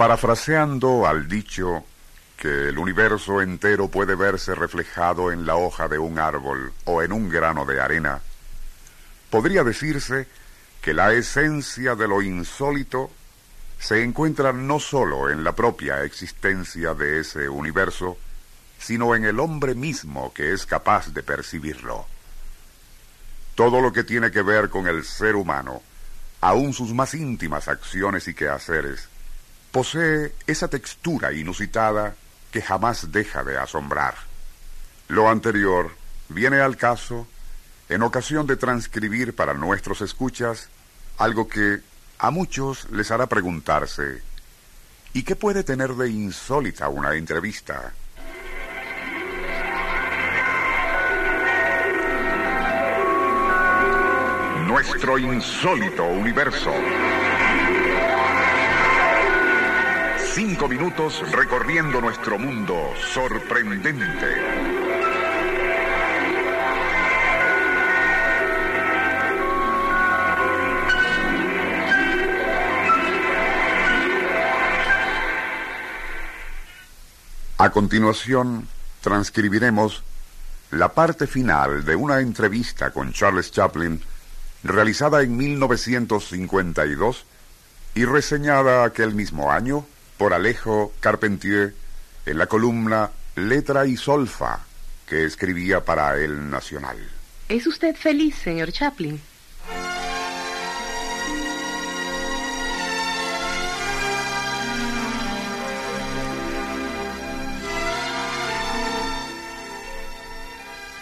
Parafraseando al dicho que el universo entero puede verse reflejado en la hoja de un árbol o en un grano de arena, podría decirse que la esencia de lo insólito se encuentra no sólo en la propia existencia de ese universo, sino en el hombre mismo que es capaz de percibirlo. Todo lo que tiene que ver con el ser humano, aun sus más íntimas acciones y quehaceres, posee esa textura inusitada que jamás deja de asombrar. Lo anterior viene al caso en ocasión de transcribir para nuestros escuchas algo que a muchos les hará preguntarse, ¿y qué puede tener de insólita una entrevista? Nuestro insólito universo. Cinco minutos recorriendo nuestro mundo sorprendente. A continuación, transcribiremos la parte final de una entrevista con Charles Chaplin realizada en 1952 y reseñada aquel mismo año por Alejo Carpentier en la columna Letra y Solfa que escribía para El Nacional. ¿Es usted feliz, señor Chaplin?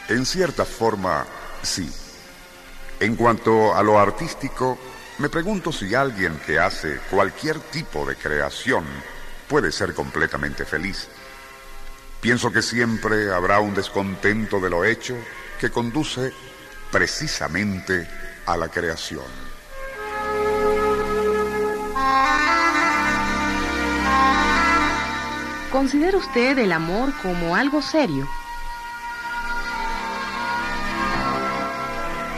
En cierta forma, sí. En cuanto a lo artístico, me pregunto si alguien que hace cualquier tipo de creación puede ser completamente feliz. Pienso que siempre habrá un descontento de lo hecho que conduce precisamente a la creación. ¿Considera usted el amor como algo serio?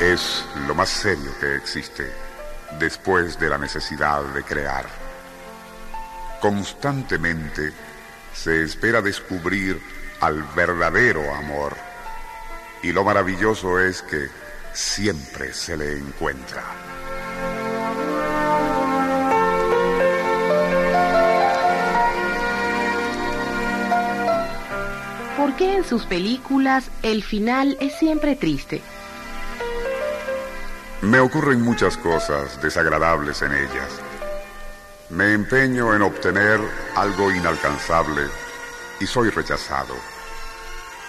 es lo más serio que existe después de la necesidad de crear. Constantemente se espera descubrir al verdadero amor y lo maravilloso es que siempre se le encuentra. ¿Por qué en sus películas el final es siempre triste? Me ocurren muchas cosas desagradables en ellas. Me empeño en obtener algo inalcanzable y soy rechazado.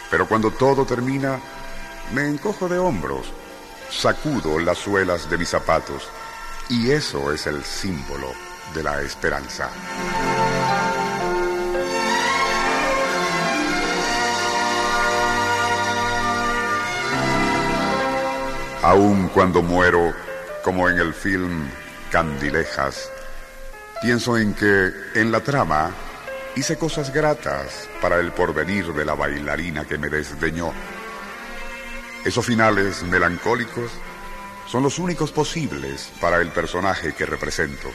Pero cuando todo termina, me encojo de hombros, sacudo las suelas de mis zapatos y eso es el símbolo de la esperanza. Aun cuando muero, como en el film Candilejas, pienso en que en la trama hice cosas gratas para el porvenir de la bailarina que me desdeñó. Esos finales melancólicos son los únicos posibles para el personaje que represento.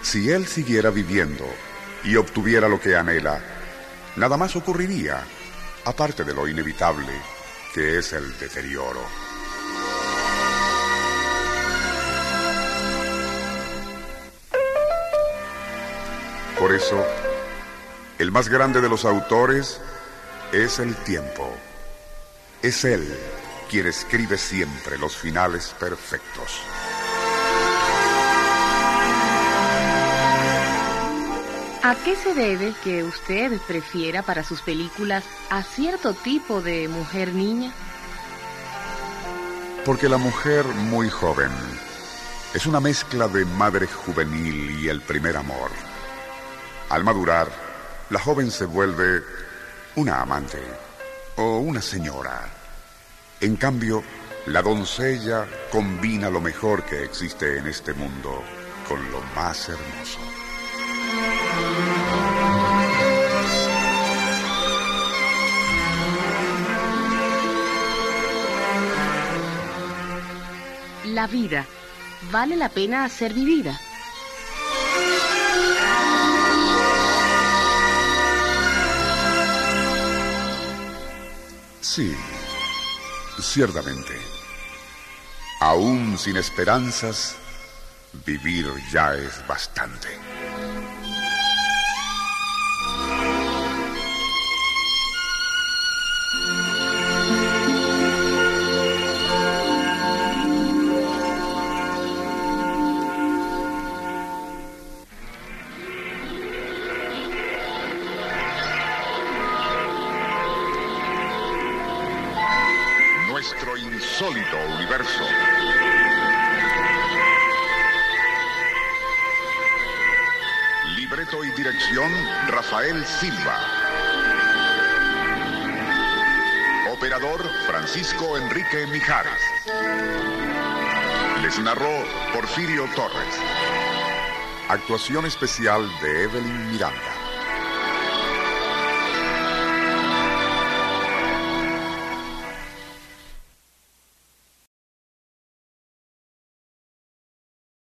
Si él siguiera viviendo y obtuviera lo que anhela, nada más ocurriría, aparte de lo inevitable que es el deterioro. Eso, el más grande de los autores es el tiempo. Es él quien escribe siempre los finales perfectos. ¿A qué se debe que usted prefiera para sus películas a cierto tipo de mujer niña? Porque la mujer muy joven es una mezcla de madre juvenil y el primer amor. Al madurar, la joven se vuelve una amante o una señora. En cambio, la doncella combina lo mejor que existe en este mundo con lo más hermoso. La vida vale la pena ser vivida. Sí, ciertamente. Aún sin esperanzas, vivir ya es bastante. Insólito universo. Libreto y dirección Rafael Silva. Operador Francisco Enrique Mijares. Les narró Porfirio Torres. Actuación especial de Evelyn Miranda.